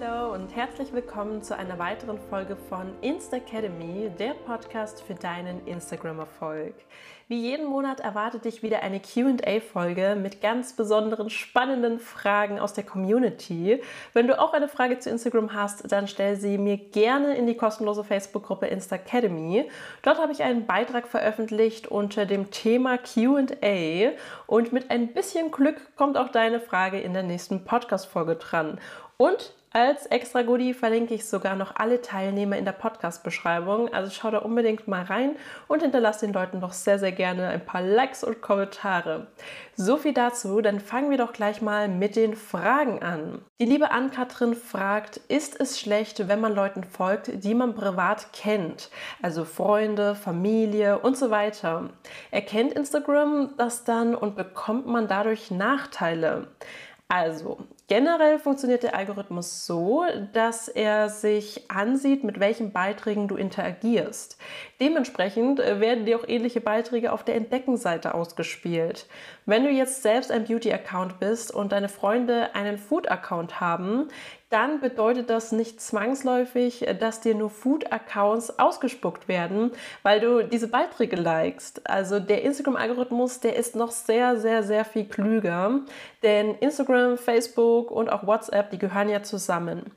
Hallo und herzlich willkommen zu einer weiteren Folge von Insta Academy, der Podcast für deinen Instagram-Erfolg. Wie jeden Monat erwartet dich wieder eine QA-Folge mit ganz besonderen, spannenden Fragen aus der Community. Wenn du auch eine Frage zu Instagram hast, dann stell sie mir gerne in die kostenlose Facebook-Gruppe Insta Academy. Dort habe ich einen Beitrag veröffentlicht unter dem Thema QA und mit ein bisschen Glück kommt auch deine Frage in der nächsten Podcast-Folge dran. Und als extra Goodie verlinke ich sogar noch alle Teilnehmer in der Podcast-Beschreibung. Also schau da unbedingt mal rein und hinterlass den Leuten doch sehr, sehr gerne ein paar Likes und Kommentare. So viel dazu, dann fangen wir doch gleich mal mit den Fragen an. Die liebe Ann-Kathrin fragt, ist es schlecht, wenn man Leuten folgt, die man privat kennt? Also Freunde, Familie und so weiter. Erkennt Instagram das dann und bekommt man dadurch Nachteile? Also, Generell funktioniert der Algorithmus so, dass er sich ansieht, mit welchen Beiträgen du interagierst. Dementsprechend äh, werden dir auch ähnliche Beiträge auf der Entdeckenseite ausgespielt. Wenn du jetzt selbst ein Beauty-Account bist und deine Freunde einen Food-Account haben, dann bedeutet das nicht zwangsläufig, dass dir nur Food-Accounts ausgespuckt werden, weil du diese Beiträge likest. Also der Instagram-Algorithmus, der ist noch sehr, sehr, sehr viel klüger. Denn Instagram, Facebook und auch WhatsApp, die gehören ja zusammen.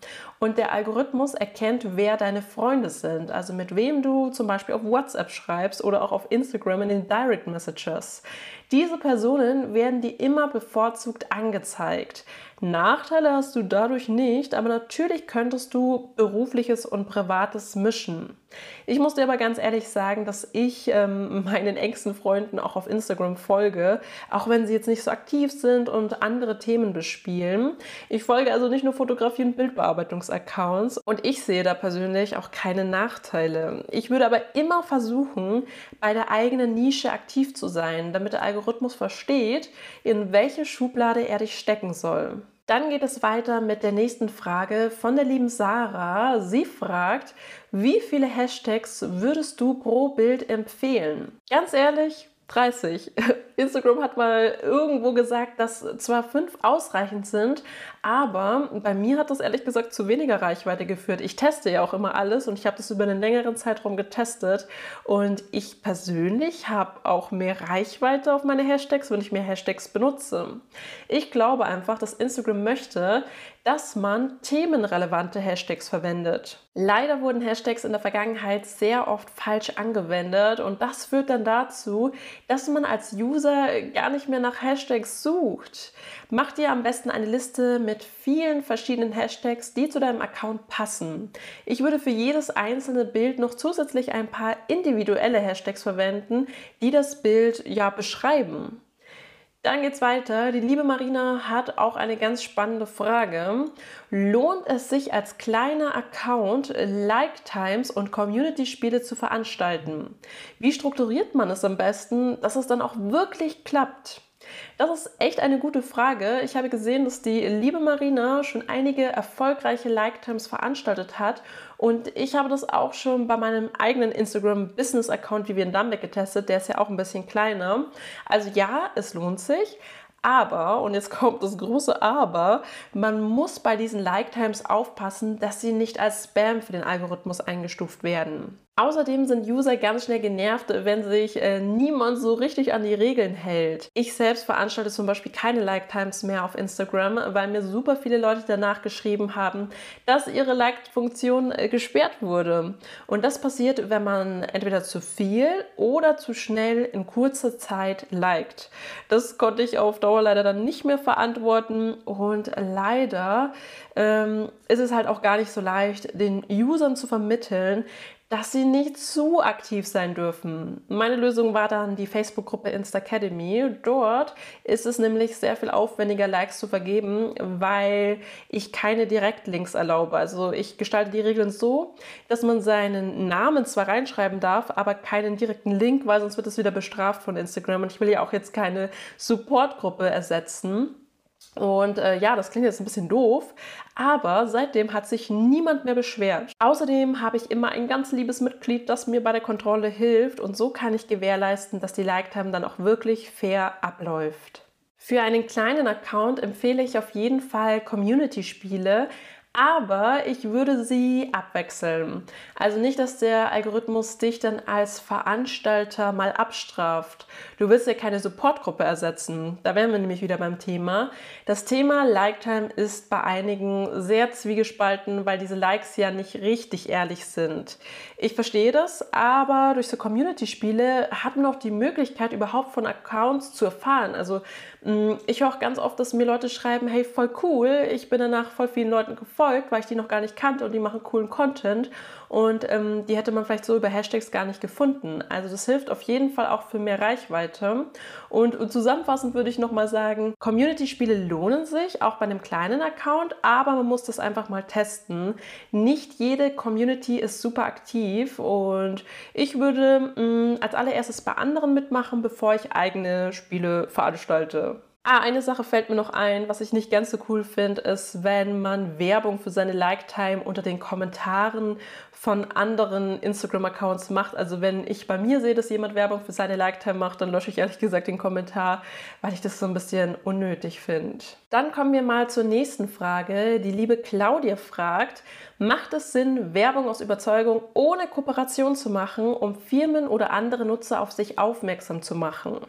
Und der Algorithmus erkennt, wer deine Freunde sind. Also mit wem du zum Beispiel auf WhatsApp schreibst oder auch auf Instagram in den Direct Messages. Diese Personen werden dir immer bevorzugt angezeigt. Nachteile hast du dadurch nicht, aber natürlich könntest du berufliches und privates mischen. Ich muss dir aber ganz ehrlich sagen, dass ich ähm, meinen engsten Freunden auch auf Instagram folge, auch wenn sie jetzt nicht so aktiv sind und andere Themen bespielen. Ich folge also nicht nur Fotografie- und Bildbearbeitungsaccounts und ich sehe da persönlich auch keine Nachteile. Ich würde aber immer versuchen, bei der eigenen Nische aktiv zu sein, damit der Algorithmus versteht, in welche Schublade er dich stecken soll. Dann geht es weiter mit der nächsten Frage von der lieben Sarah. Sie fragt, wie viele Hashtags würdest du pro Bild empfehlen? Ganz ehrlich, 30. Instagram hat mal irgendwo gesagt, dass zwar fünf ausreichend sind, aber bei mir hat das ehrlich gesagt zu weniger Reichweite geführt. Ich teste ja auch immer alles und ich habe das über einen längeren Zeitraum getestet und ich persönlich habe auch mehr Reichweite auf meine Hashtags, wenn ich mehr Hashtags benutze. Ich glaube einfach, dass Instagram möchte, dass man themenrelevante Hashtags verwendet. Leider wurden Hashtags in der Vergangenheit sehr oft falsch angewendet und das führt dann dazu, dass man als User gar nicht mehr nach Hashtags sucht. Mach dir am besten eine Liste mit vielen verschiedenen Hashtags, die zu deinem Account passen. Ich würde für jedes einzelne Bild noch zusätzlich ein paar individuelle Hashtags verwenden, die das Bild ja beschreiben. Dann geht's weiter. Die liebe Marina hat auch eine ganz spannende Frage. Lohnt es sich als kleiner Account Like Times und Community Spiele zu veranstalten? Wie strukturiert man es am besten, dass es dann auch wirklich klappt? Das ist echt eine gute Frage. Ich habe gesehen, dass die liebe Marina schon einige erfolgreiche Like-Times veranstaltet hat. Und ich habe das auch schon bei meinem eigenen Instagram-Business-Account Vivian Dambeck getestet. Der ist ja auch ein bisschen kleiner. Also ja, es lohnt sich. Aber, und jetzt kommt das große Aber, man muss bei diesen Like-Times aufpassen, dass sie nicht als Spam für den Algorithmus eingestuft werden. Außerdem sind User ganz schnell genervt, wenn sich äh, niemand so richtig an die Regeln hält. Ich selbst veranstalte zum Beispiel keine Like-Times mehr auf Instagram, weil mir super viele Leute danach geschrieben haben, dass ihre Like-Funktion äh, gesperrt wurde. Und das passiert, wenn man entweder zu viel oder zu schnell in kurzer Zeit liked. Das konnte ich auf Dauer leider dann nicht mehr verantworten und leider ähm, ist es halt auch gar nicht so leicht, den Usern zu vermitteln, dass sie nicht zu aktiv sein dürfen. Meine Lösung war dann die Facebook-Gruppe Insta Academy. Dort ist es nämlich sehr viel aufwendiger, Likes zu vergeben, weil ich keine Direktlinks erlaube. Also ich gestalte die Regeln so, dass man seinen Namen zwar reinschreiben darf, aber keinen direkten Link, weil sonst wird es wieder bestraft von Instagram. Und ich will ja auch jetzt keine Support-Gruppe ersetzen. Und äh, ja, das klingt jetzt ein bisschen doof, aber seitdem hat sich niemand mehr beschwert. Außerdem habe ich immer ein ganz liebes Mitglied, das mir bei der Kontrolle hilft und so kann ich gewährleisten, dass die Like-Time dann auch wirklich fair abläuft. Für einen kleinen Account empfehle ich auf jeden Fall Community-Spiele, aber ich würde sie abwechseln. Also nicht, dass der Algorithmus dich dann als Veranstalter mal abstraft. Du willst ja keine Supportgruppe ersetzen. Da wären wir nämlich wieder beim Thema. Das Thema Like-Time ist bei einigen sehr zwiegespalten, weil diese Likes ja nicht richtig ehrlich sind. Ich verstehe das, aber durch so Community-Spiele hat man auch die Möglichkeit, überhaupt von Accounts zu erfahren. Also ich höre auch ganz oft, dass mir Leute schreiben, hey, voll cool, ich bin danach voll vielen Leuten gefolgt, weil ich die noch gar nicht kannte und die machen coolen Content und ähm, die hätte man vielleicht so über Hashtags gar nicht gefunden. Also das hilft auf jeden Fall auch für mehr Reichweite. Und, und zusammenfassend würde ich nochmal sagen, Community-Spiele lohnen sich, auch bei einem kleinen Account, aber man muss das einfach mal testen. Nicht jede Community ist super aktiv und ich würde mh, mm, als allererstes bei anderen mitmachen, bevor ich eigene Spiele veranstalte. Ah, eine Sache fällt mir noch ein, was ich nicht ganz so cool finde, ist, wenn man Werbung für seine Like-Time unter den Kommentaren von anderen Instagram-Accounts macht. Also wenn ich bei mir sehe, dass jemand Werbung für seine Like-Time macht, dann lösche ich ehrlich gesagt den Kommentar, weil ich das so ein bisschen unnötig finde. Dann kommen wir mal zur nächsten Frage. Die liebe Claudia fragt, macht es Sinn, Werbung aus Überzeugung ohne Kooperation zu machen, um Firmen oder andere Nutzer auf sich aufmerksam zu machen?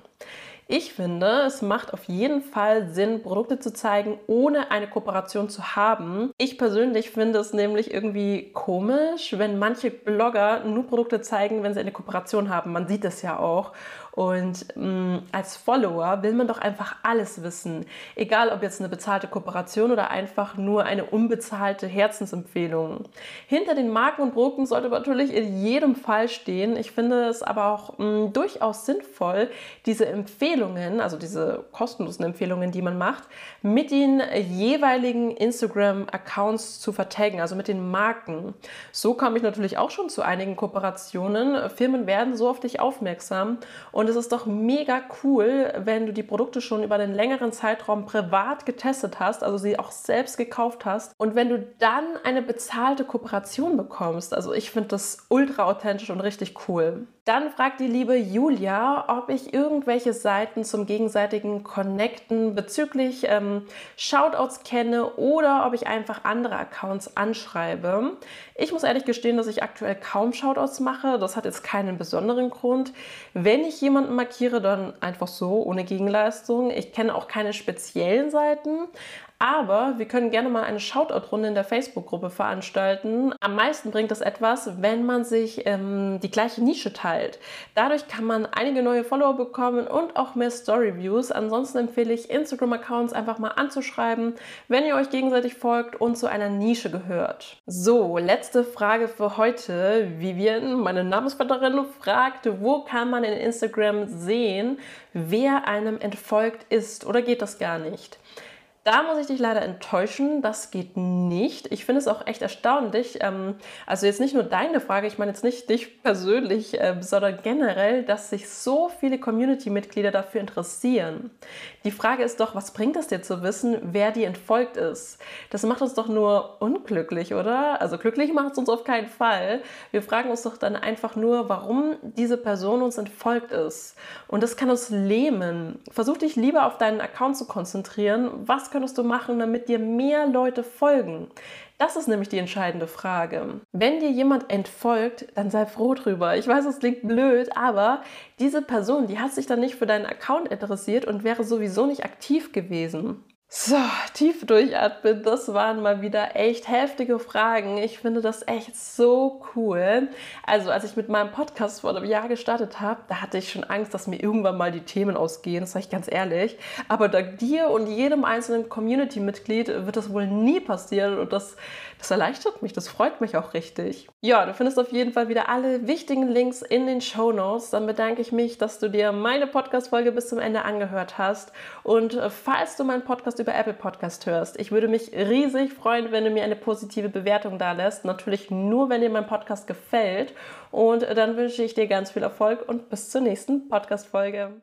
Ich finde, es macht auf jeden Fall Sinn, Produkte zu zeigen, ohne eine Kooperation zu haben. Ich persönlich finde es nämlich irgendwie komisch, wenn manche Blogger nur Produkte zeigen, wenn sie eine Kooperation haben. Man sieht es ja auch. Und mh, mm, als Follower will man doch einfach alles wissen. Egal ob jetzt eine bezahlte Kooperation oder einfach nur eine unbezahlte Herzensempfehlung. Hinter den Marken und Produkten sollte natürlich in jedem Fall stehen. Ich finde es aber auch mh, mm, durchaus sinnvoll, diese Empfehlungen, also diese kostenlosen Empfehlungen, die man macht, mit den jeweiligen Instagram-Accounts zu vertaggen, also mit den Marken. So komme ich natürlich auch schon zu einigen Kooperationen. Firmen werden so auf dich aufmerksam und und es ist doch mega cool, wenn du die Produkte schon über einen längeren Zeitraum privat getestet hast, also sie auch selbst gekauft hast. Und wenn du dann eine bezahlte Kooperation bekommst, also ich finde das ultra authentisch und richtig cool. Dann fragt die liebe Julia, ob ich irgendwelche Seiten zum gegenseitigen Connecten bezüglich ähm, Shoutouts kenne oder ob ich einfach andere Accounts anschreibe. Ich muss ehrlich gestehen, dass ich aktuell kaum Shoutouts mache. Das hat jetzt keinen besonderen Grund. Wenn ich jemanden markiere, dann einfach so, ohne Gegenleistung. Ich kenne auch keine speziellen Seiten, aber wir können gerne mal eine Shoutout-Runde in der Facebook-Gruppe veranstalten. Am meisten bringt es etwas, wenn man sich ähm, die gleiche Nische teilt. Dadurch kann man einige neue Follower bekommen und auch mehr Story-Views. Ansonsten empfehle ich, Instagram-Accounts einfach mal anzuschreiben, wenn ihr euch gegenseitig folgt und zu einer Nische gehört. So, letzte Frage für heute. Vivian, meine Namensvetterin, fragt, wo kann man in Instagram sehen, wer einem entfolgt ist oder geht das gar nicht? Da muss ich dich leider enttäuschen, das geht nicht. Ich finde es auch echt erstaunlich. Ähm, also jetzt nicht nur deine Frage, ich meine jetzt nicht dich persönlich, ähm, sondern generell, dass sich so viele Community-Mitglieder dafür interessieren. Die Frage ist doch, was bringt es dir zu wissen, wer dir entfolgt ist? Das macht uns doch nur unglücklich, oder? Also glücklich macht es uns auf keinen Fall. Wir fragen uns doch dann einfach nur, warum diese Person uns entfolgt ist. Und das kann uns lähmen. Versuch dich lieber auf deinen Account zu konzentrieren. Was könntest du machen, damit dir mehr Leute folgen? Das ist nämlich die entscheidende Frage. Wenn dir jemand entfolgt, dann sei froh drüber. Ich weiß, es klingt blöd, aber diese Person, die hat sich dann nicht für deinen Account interessiert und wäre sowieso nicht aktiv gewesen. So, tief durchatmen, das waren mal wieder echt heftige Fragen. Ich finde das echt so cool. Also, als ich mit meinem Podcast vor einem Jahr gestartet habe, da hatte ich schon Angst, dass mir irgendwann mal die Themen ausgehen, das sage ich ganz ehrlich. Aber dank dir und jedem einzelnen Community-Mitglied wird das wohl nie passieren und das, das erleichtert mich, das freut mich auch richtig. Ja, du findest auf jeden Fall wieder alle wichtigen Links in den Show Notes. Dann bedanke ich mich, dass du dir meine Podcast-Folge bis zum Ende angehört hast. Und falls du meinen Podcast über Apple Podcast hörst. Ich würde mich riesig freuen, wenn du mir eine positive Bewertung da lässt. Natürlich nur, wenn dir mein Podcast gefällt. Und dann wünsche ich dir ganz viel Erfolg und bis zur nächsten Podcast-Folge.